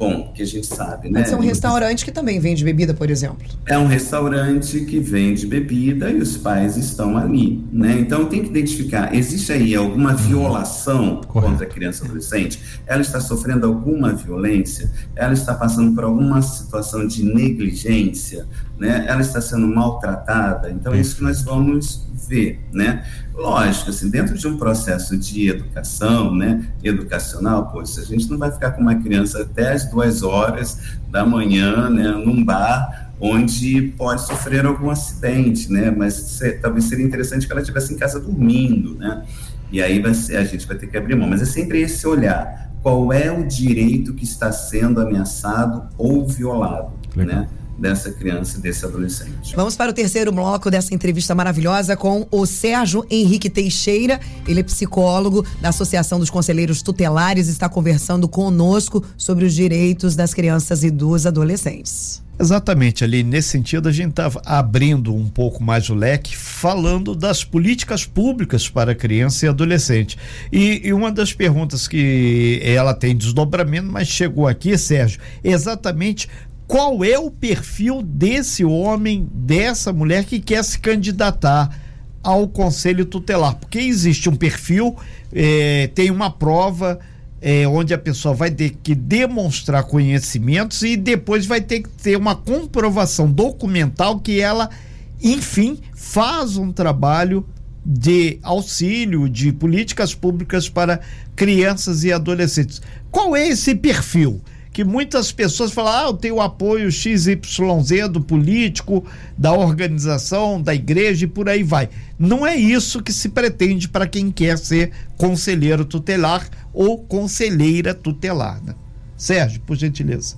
bom, que a gente sabe, né? Pode ser um restaurante que também vende bebida, por exemplo. É um restaurante que vende bebida e os pais estão ali, né? Então tem que identificar, existe aí alguma violação Correto. contra a criança adolescente? Ela está sofrendo alguma violência? Ela está passando por alguma situação de negligência, né? Ela está sendo maltratada? Então é isso que nós vamos ver, né? Lógico, assim, dentro de um processo de educação, né, educacional, pô, a gente não vai ficar com uma criança até as duas horas da manhã, né, num bar onde pode sofrer algum acidente, né, mas se, talvez seria interessante que ela estivesse em casa dormindo, né, e aí ser, a gente vai ter que abrir mão, mas é sempre esse olhar, qual é o direito que está sendo ameaçado ou violado, Legal. né, dessa criança e desse adolescente. Vamos para o terceiro bloco dessa entrevista maravilhosa com o Sérgio Henrique Teixeira. Ele é psicólogo da Associação dos Conselheiros Tutelares e está conversando conosco sobre os direitos das crianças e dos adolescentes. Exatamente, ali nesse sentido a gente estava abrindo um pouco mais o leque, falando das políticas públicas para criança e adolescente. E, e, uma das perguntas que ela tem desdobramento, mas chegou aqui, Sérgio, exatamente qual é o perfil desse homem, dessa mulher que quer se candidatar ao conselho tutelar, porque existe um perfil, é, tem uma prova é, onde a pessoa vai ter que demonstrar conhecimentos e depois vai ter que ter uma comprovação documental que ela, enfim, faz um trabalho de auxílio de políticas públicas para crianças e adolescentes. Qual é esse perfil? Que muitas pessoas falam, ah, eu tenho apoio XYZ do político, da organização, da igreja e por aí vai. Não é isso que se pretende para quem quer ser conselheiro tutelar ou conselheira tutelar. Né? Sérgio, por gentileza.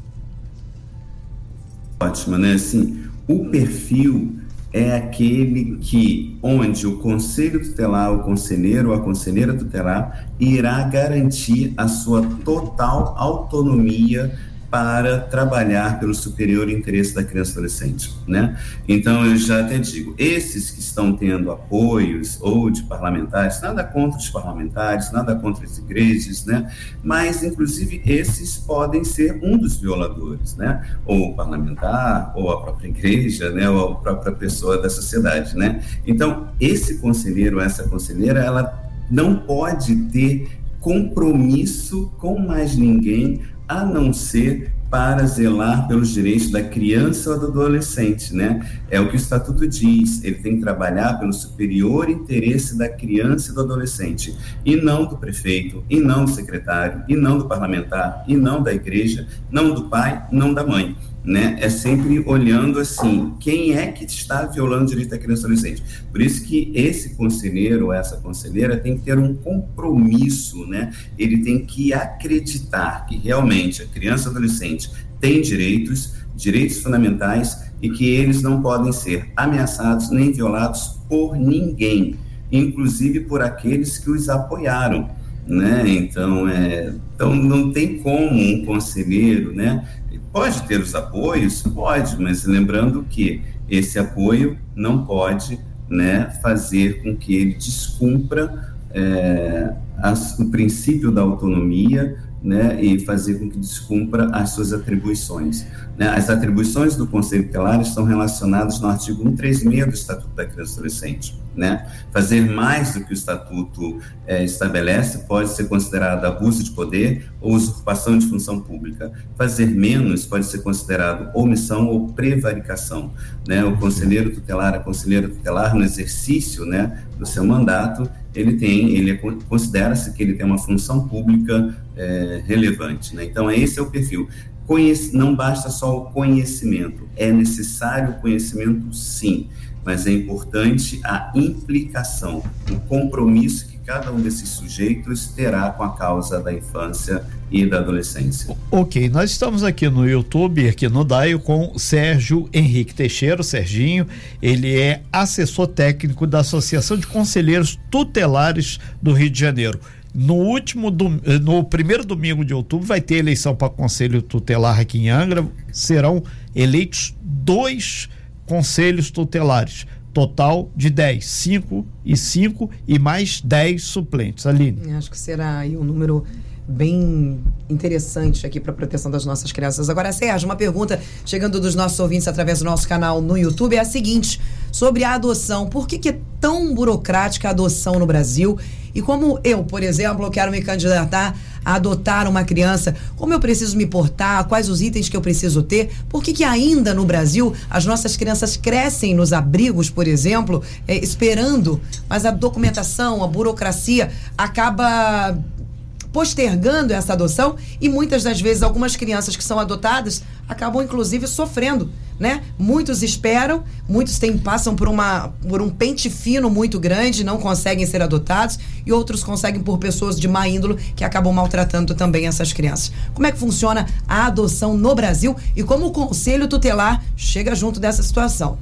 Ótimo, né? Assim, o perfil é aquele que, onde o conselho tutelar, o conselheiro ou a conselheira tutelar irá garantir a sua total autonomia para trabalhar pelo superior interesse da criança e adolescente, né? Então eu já até digo, esses que estão tendo apoios ou de parlamentares, nada contra os parlamentares, nada contra as igrejas, né? Mas inclusive esses podem ser um dos violadores, né? Ou o parlamentar, ou a própria igreja, né? Ou a própria pessoa da sociedade, né? Então esse conselheiro, essa conselheira, ela não pode ter compromisso com mais ninguém a não ser para zelar pelos direitos da criança ou do adolescente, né? É o que o estatuto diz. Ele tem que trabalhar pelo superior interesse da criança e do adolescente, e não do prefeito, e não do secretário, e não do parlamentar, e não da igreja, não do pai, não da mãe né? É sempre olhando assim, quem é que está violando o direito da criança e adolescente. Por isso que esse conselheiro ou essa conselheira tem que ter um compromisso, né? Ele tem que acreditar que realmente a criança e adolescente tem direitos, direitos fundamentais e que eles não podem ser ameaçados nem violados por ninguém, inclusive por aqueles que os apoiaram né? Então, é, então não tem como um conselheiro, né, Pode ter os apoios? Pode, mas lembrando que esse apoio não pode né, fazer com que ele descumpra é, as, o princípio da autonomia né, e fazer com que descumpra as suas atribuições. Né? As atribuições do Conselho Tutelar estão relacionadas no artigo 136 do Estatuto da Criança e Adolescente. Né? Fazer mais do que o Estatuto é, estabelece pode ser considerado abuso de poder ou usurpação de função pública. Fazer menos pode ser considerado omissão ou prevaricação. Né? O conselheiro tutelar, a conselheira tutelar, no exercício né, do seu mandato, ele tem, ele é, considera-se que ele tem uma função pública é, relevante. Né? Então, esse é o perfil. Conhece, não basta só o conhecimento, é necessário o conhecimento, sim, mas é importante a implicação, o compromisso cada um desses sujeitos terá com a causa da infância e da adolescência. Ok, nós estamos aqui no YouTube, aqui no DAIO, com Sérgio Henrique Teixeira, Serginho. Ele é assessor técnico da Associação de Conselheiros Tutelares do Rio de Janeiro. No último, eh, no primeiro domingo de outubro vai ter eleição para conselho tutelar aqui em Angra. Serão eleitos dois conselhos tutelares. Total de 10, 5 e 5 e mais 10 suplentes. Aline. Acho que será aí um número bem interessante aqui para a proteção das nossas crianças. Agora, Sérgio, uma pergunta chegando dos nossos ouvintes através do nosso canal no YouTube é a seguinte: sobre a adoção. Por que, que é tão burocrática a adoção no Brasil? E como eu, por exemplo, quero me candidatar a adotar uma criança, como eu preciso me portar, quais os itens que eu preciso ter, por que, que ainda no Brasil as nossas crianças crescem nos abrigos, por exemplo, é, esperando, mas a documentação, a burocracia acaba postergando essa adoção e muitas das vezes algumas crianças que são adotadas acabam inclusive sofrendo, né? Muitos esperam, muitos têm, passam por, uma, por um pente fino muito grande, não conseguem ser adotados e outros conseguem por pessoas de má índole que acabam maltratando também essas crianças. Como é que funciona a adoção no Brasil e como o Conselho Tutelar chega junto dessa situação?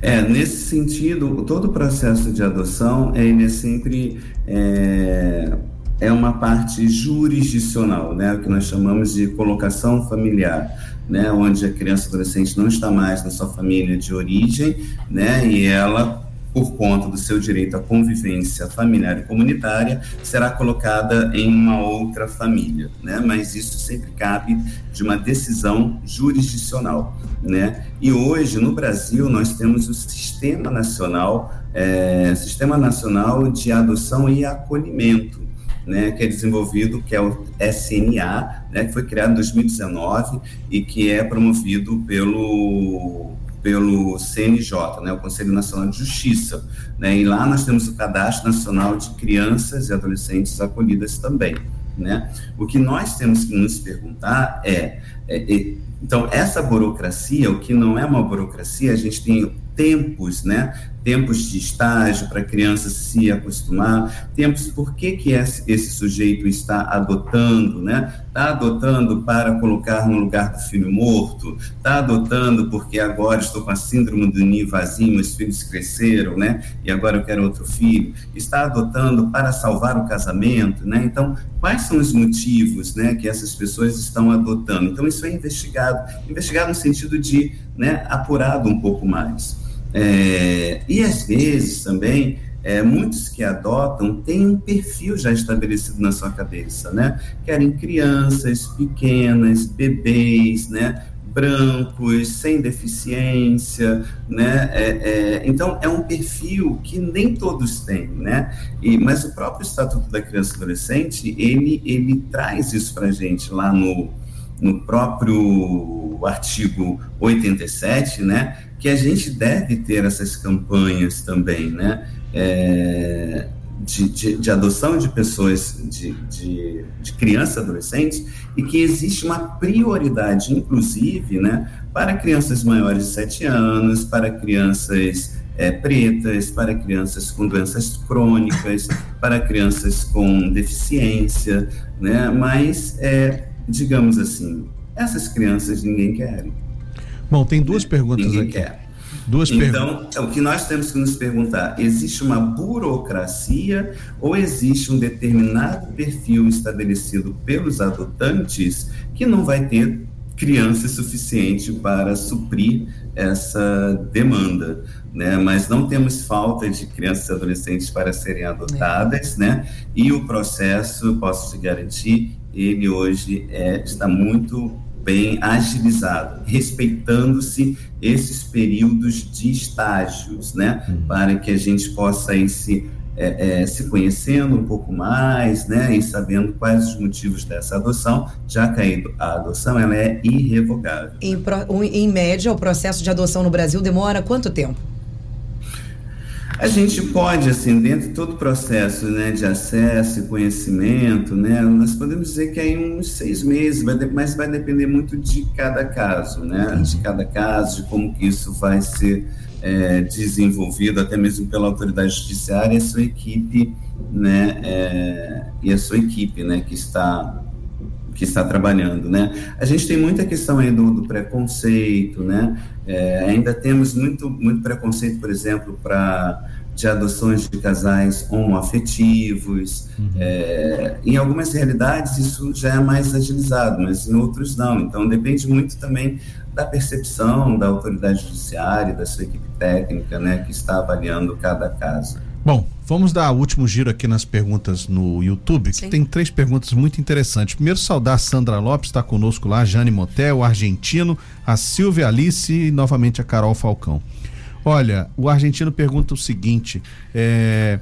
É, nesse sentido, todo o processo de adoção, ele é sempre é, é uma parte jurisdicional, né, o que nós chamamos de colocação familiar, né, onde a criança adolescente não está mais na sua família de origem, né, e ela por conta do seu direito à convivência familiar e comunitária, será colocada em uma outra família, né? Mas isso sempre cabe de uma decisão jurisdicional, né? E hoje no Brasil nós temos o Sistema Nacional, é, Sistema Nacional de Adoção e Acolhimento, né, que é desenvolvido, que é o SNA, né, que foi criado em 2019 e que é promovido pelo pelo CNJ, né, o Conselho Nacional de Justiça, né, e lá nós temos o Cadastro Nacional de Crianças e Adolescentes Acolhidas também, né. O que nós temos que nos perguntar é, é, é então essa burocracia, o que não é uma burocracia, a gente tem tempos, né? Tempos de estágio para a criança se acostumar, tempos por que, que esse, sujeito está adotando, né? Está adotando para colocar no lugar do filho morto, está adotando porque agora estou com a síndrome do ninho vazio, meus filhos cresceram, né? E agora eu quero outro filho. Está adotando para salvar o casamento, né? Então, quais são os motivos, né, que essas pessoas estão adotando? Então, isso é investigado, investigado no sentido de, né, apurado um pouco mais. É, e às vezes também, é, muitos que adotam têm um perfil já estabelecido na sua cabeça, né? Querem crianças pequenas, bebês, né? brancos, sem deficiência, né? É, é, então é um perfil que nem todos têm, né? E, mas o próprio Estatuto da Criança e Adolescente ele ele traz isso para gente lá no no próprio artigo 87, né? Que a gente deve ter essas campanhas também, né? É, de, de, de, adoção de pessoas, de, de, de crianças adolescentes, e que existe uma prioridade, inclusive, né, para crianças maiores de 7 anos, para crianças é, pretas, para crianças com doenças crônicas, para crianças com deficiência, né, mas, é, digamos assim, essas crianças ninguém quer. Bom, tem duas perguntas Ninguém aqui. Quer. Duas então, é o que nós temos que nos perguntar: existe uma burocracia ou existe um determinado perfil estabelecido pelos adotantes que não vai ter crianças suficiente para suprir essa demanda, né? Mas não temos falta de crianças e adolescentes para serem adotadas, é. né? E o processo, posso te garantir, ele hoje é, está muito bem agilizado, respeitando-se esses períodos de estágios, né? Uhum. Para que a gente possa ir se é, é, se conhecendo um pouco mais, né, e sabendo quais os motivos dessa adoção, já que a adoção ela é irrevogável. Em, pro, em média, o processo de adoção no Brasil demora quanto tempo? A gente pode, assim, dentro de todo o processo né, de acesso e conhecimento, né, nós podemos dizer que é em uns seis meses, vai de, mas vai depender muito de cada caso, né, de cada caso, de como que isso vai ser é, desenvolvido até mesmo pela autoridade judiciária e a sua equipe, né, é, e a sua equipe, né, que está que está trabalhando, né? A gente tem muita questão aí do, do preconceito, né? É, ainda temos muito muito preconceito, por exemplo, para de adoções de casais homoafetivos. Uhum. É, em algumas realidades isso já é mais agilizado, mas em outros não. Então depende muito também da percepção da autoridade judiciária, da sua equipe técnica, né, que está avaliando cada caso. Vamos dar o último giro aqui nas perguntas no YouTube, Sim. que tem três perguntas muito interessantes. Primeiro, saudar a Sandra Lopes, está conosco lá, Jane Motel, o argentino, a Silvia Alice e novamente a Carol Falcão. Olha, o argentino pergunta o seguinte: é,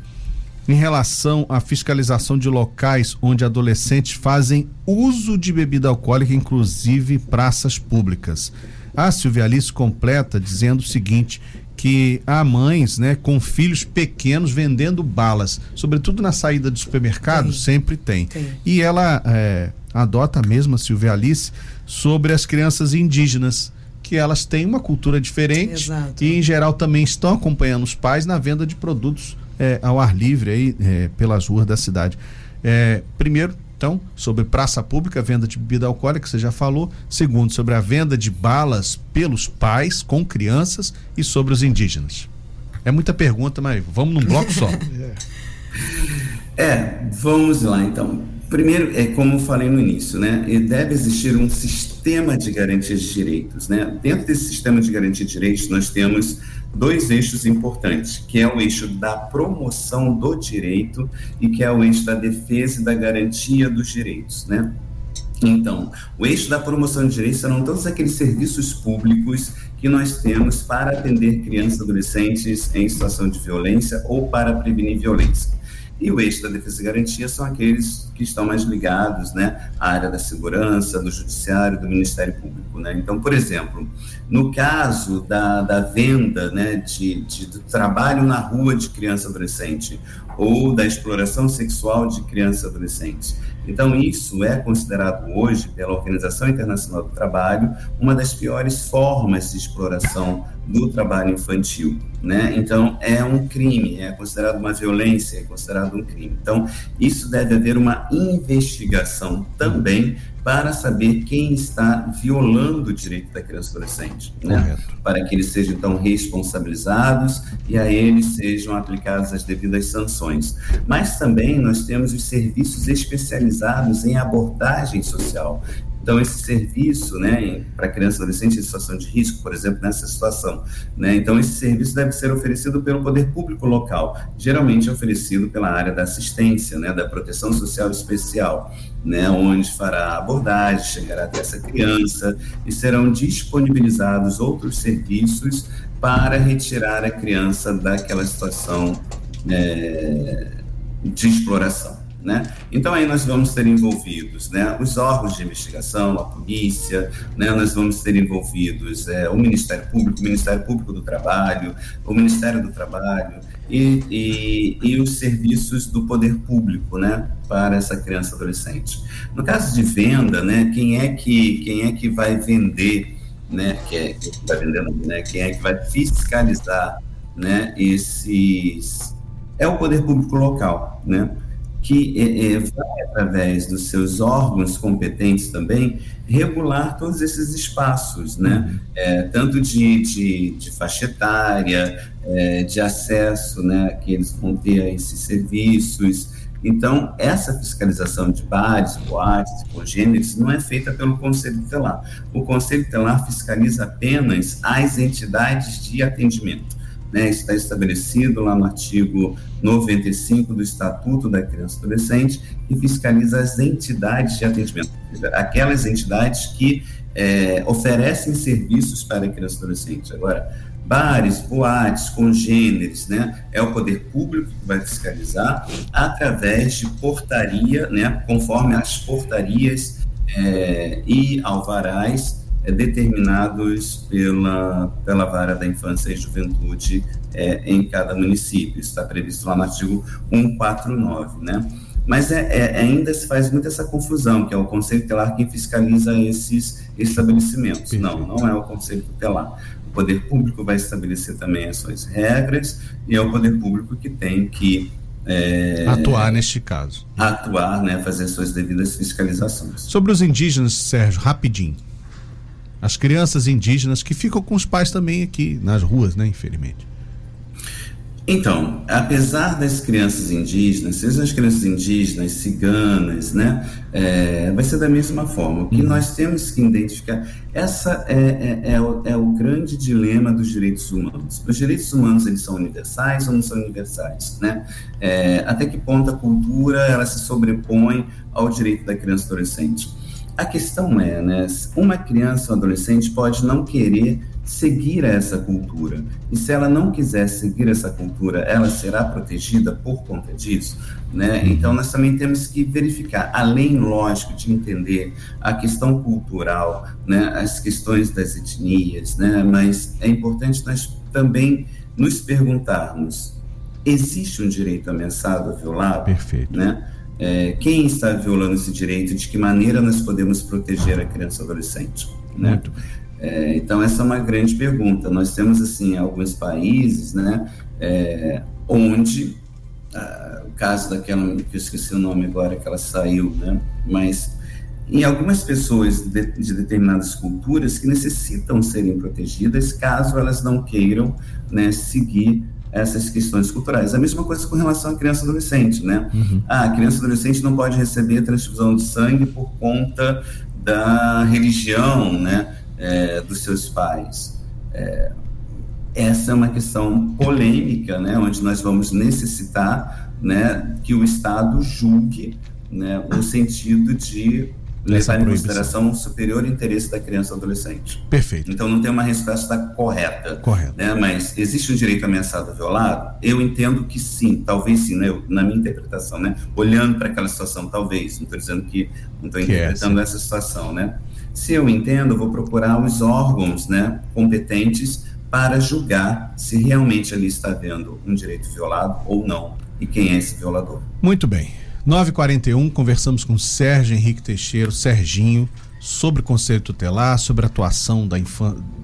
em relação à fiscalização de locais onde adolescentes fazem uso de bebida alcoólica, inclusive praças públicas. A Silvia Alice completa dizendo o seguinte: que há mães né, com filhos pequenos vendendo balas, sobretudo na saída do supermercado, tem. sempre tem. tem. E ela é, adota mesmo a Silvia Alice sobre as crianças indígenas que elas têm uma cultura diferente Exato. e em geral também estão acompanhando os pais na venda de produtos é, ao ar livre aí é, pelas ruas da cidade. É, primeiro, então, sobre praça pública, venda de bebida alcoólica, você já falou. Segundo, sobre a venda de balas pelos pais com crianças e sobre os indígenas. É muita pergunta, mas vamos num bloco só. é, vamos lá então. Primeiro, é como eu falei no início, né? Deve existir um sistema de garantia de direitos, né? Dentro desse sistema de garantia de direitos, nós temos dois eixos importantes, que é o eixo da promoção do direito e que é o eixo da defesa e da garantia dos direitos, né? Então, o eixo da promoção de direitos serão todos aqueles serviços públicos que nós temos para atender crianças e adolescentes em situação de violência ou para prevenir violência. E o eixo da defesa e garantia são aqueles que estão mais ligados né, à área da segurança, do judiciário, do Ministério Público. Né? Então, por exemplo, no caso da, da venda né, de, de, do trabalho na rua de criança adolescente ou da exploração sexual de criança adolescente, então, isso é considerado hoje, pela Organização Internacional do Trabalho, uma das piores formas de exploração do trabalho infantil. Né? Então, é um crime, é considerado uma violência, é considerado um crime. Então, isso deve haver uma investigação também para saber quem está violando o direito da criança e adolescente, né? para que eles sejam então responsabilizados e a eles sejam aplicadas as devidas sanções. Mas também nós temos os serviços especializados em abordagem social. Então, esse serviço, né, para crianças e adolescentes em situação de risco, por exemplo, nessa situação, né, então esse serviço deve ser oferecido pelo poder público local, geralmente oferecido pela área da assistência, né, da proteção social especial, né, onde fará abordagem, chegará até essa criança e serão disponibilizados outros serviços para retirar a criança daquela situação é, de exploração. Né? Então aí nós vamos ter envolvidos né, os órgãos de investigação, a polícia, né, nós vamos ter envolvidos é, o Ministério Público, o Ministério Público do Trabalho, o Ministério do Trabalho e, e, e os serviços do poder público né, para essa criança adolescente. No caso de venda, né, quem, é que, quem é que vai vender, né, que é, que vai né, quem é que vai fiscalizar né, esses... É o poder público local, né? Que é, vai, através dos seus órgãos competentes também, regular todos esses espaços, né? Uhum. É, tanto de, de, de faixa etária, é, de acesso, né, que eles vão ter a esses serviços, Então, essa fiscalização de bares, boates e congêneres não é feita pelo Conselho Tutelar. O Conselho Tutelar fiscaliza apenas as entidades de atendimento. Né, está estabelecido lá no artigo 95 do Estatuto da Criança e Adolescente, que fiscaliza as entidades de atendimento, aquelas entidades que é, oferecem serviços para a criança e adolescente. Agora, bares, boates, congêneres, né? É o poder público que vai fiscalizar através de portaria, né? Conforme as portarias é, e alvarás é, determinados pela, pela vara da infância e juventude é, em cada município. Isso está previsto lá no artigo 149, né? Mas é, é, ainda se faz muito essa confusão, que é o Conselho Tutelar quem fiscaliza esses estabelecimentos. Não, não é o Conselho Tutelar. O poder público vai estabelecer também as suas regras e é o poder público que tem que é, atuar neste caso. Atuar, né, fazer suas devidas fiscalizações. Sobre os indígenas, Sérgio, rapidinho. As crianças indígenas que ficam com os pais também aqui nas ruas, né, infelizmente. Então, apesar das crianças indígenas, sejam as crianças indígenas, ciganas, né, é, vai ser da mesma forma. O que uhum. nós temos que identificar, essa é, é, é, o, é o grande dilema dos direitos humanos. Os direitos humanos, eles são universais ou não são universais, né? É, até que ponto a cultura, ela se sobrepõe ao direito da criança e adolescente? A questão é, né, uma criança ou adolescente pode não querer seguir essa cultura. E se ela não quiser seguir essa cultura, ela será protegida por conta disso, né? Então nós também temos que verificar, além, lógico, de entender a questão cultural, né, as questões das etnias, né? Mas é importante nós também nos perguntarmos: existe um direito ameaçado, violado? Perfeito. Né? É, quem está violando esse direito? De que maneira nós podemos proteger a criança e adolescente? Né? Muito. É, então, essa é uma grande pergunta. Nós temos, assim, alguns países, né, é, onde, ah, o caso daquela, que eu esqueci o nome agora, que ela saiu, né, mas em algumas pessoas de, de, determinadas culturas que necessitam serem protegidas caso elas não queiram né, seguir essas questões culturais. A mesma coisa com relação à criança e adolescente, né? Uhum. Ah, a criança e adolescente não pode receber transfusão de sangue por conta da religião, né? é, dos seus pais. É, essa é uma questão polêmica, né, onde nós vamos necessitar né, que o Estado julgue né, o sentido de levar em consideração o superior interesse da criança ou adolescente. Perfeito. Então não tem uma resposta correta. Correto. Né? Mas existe um direito ameaçado violado? Eu entendo que sim, talvez sim, né? Eu, na minha interpretação, né? Olhando para aquela situação, talvez. Não estou dizendo que não estou é interpretando é, essa situação, né? Se eu entendo, eu vou procurar os órgãos né, competentes para julgar se realmente ali está havendo um direito violado ou não e quem é esse violador. Muito bem. 941 conversamos com Sérgio Henrique Teixeira, Serginho, sobre o conselho tutelar, sobre a atuação da,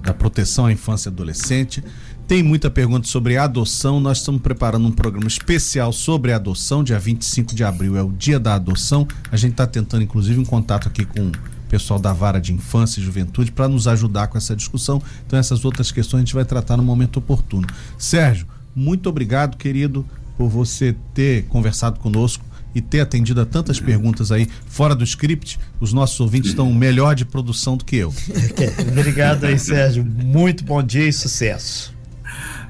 da proteção à infância e adolescente. Tem muita pergunta sobre adoção. Nós estamos preparando um programa especial sobre adoção. Dia 25 de abril é o dia da adoção. A gente está tentando, inclusive, um contato aqui com pessoal da Vara de Infância e Juventude para nos ajudar com essa discussão. Então, essas outras questões a gente vai tratar no momento oportuno. Sérgio, muito obrigado, querido, por você ter conversado conosco e ter atendido a tantas perguntas aí fora do script. Os nossos ouvintes estão melhor de produção do que eu. obrigado aí, Sérgio. Muito bom dia e sucesso.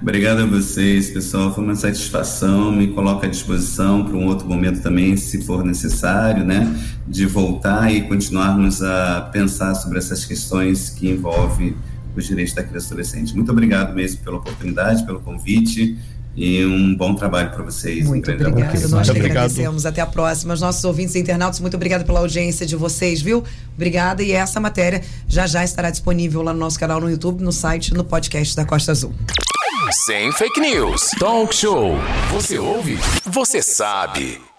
Obrigado a vocês, pessoal. Foi uma satisfação. Me coloco à disposição para um outro momento também, se for necessário, né? De voltar e continuarmos a pensar sobre essas questões que envolvem os direitos da criança e adolescente. Muito obrigado mesmo pela oportunidade, pelo convite. E um bom trabalho para vocês. Muito um obrigado. Nós muito que agradecemos. Até a próxima. Os nossos ouvintes e internautas, muito obrigado pela audiência de vocês, viu? Obrigada. E essa matéria já já estará disponível lá no nosso canal no YouTube, no site, no podcast da Costa Azul. Sem fake news. Talk show. Você ouve? Você sabe.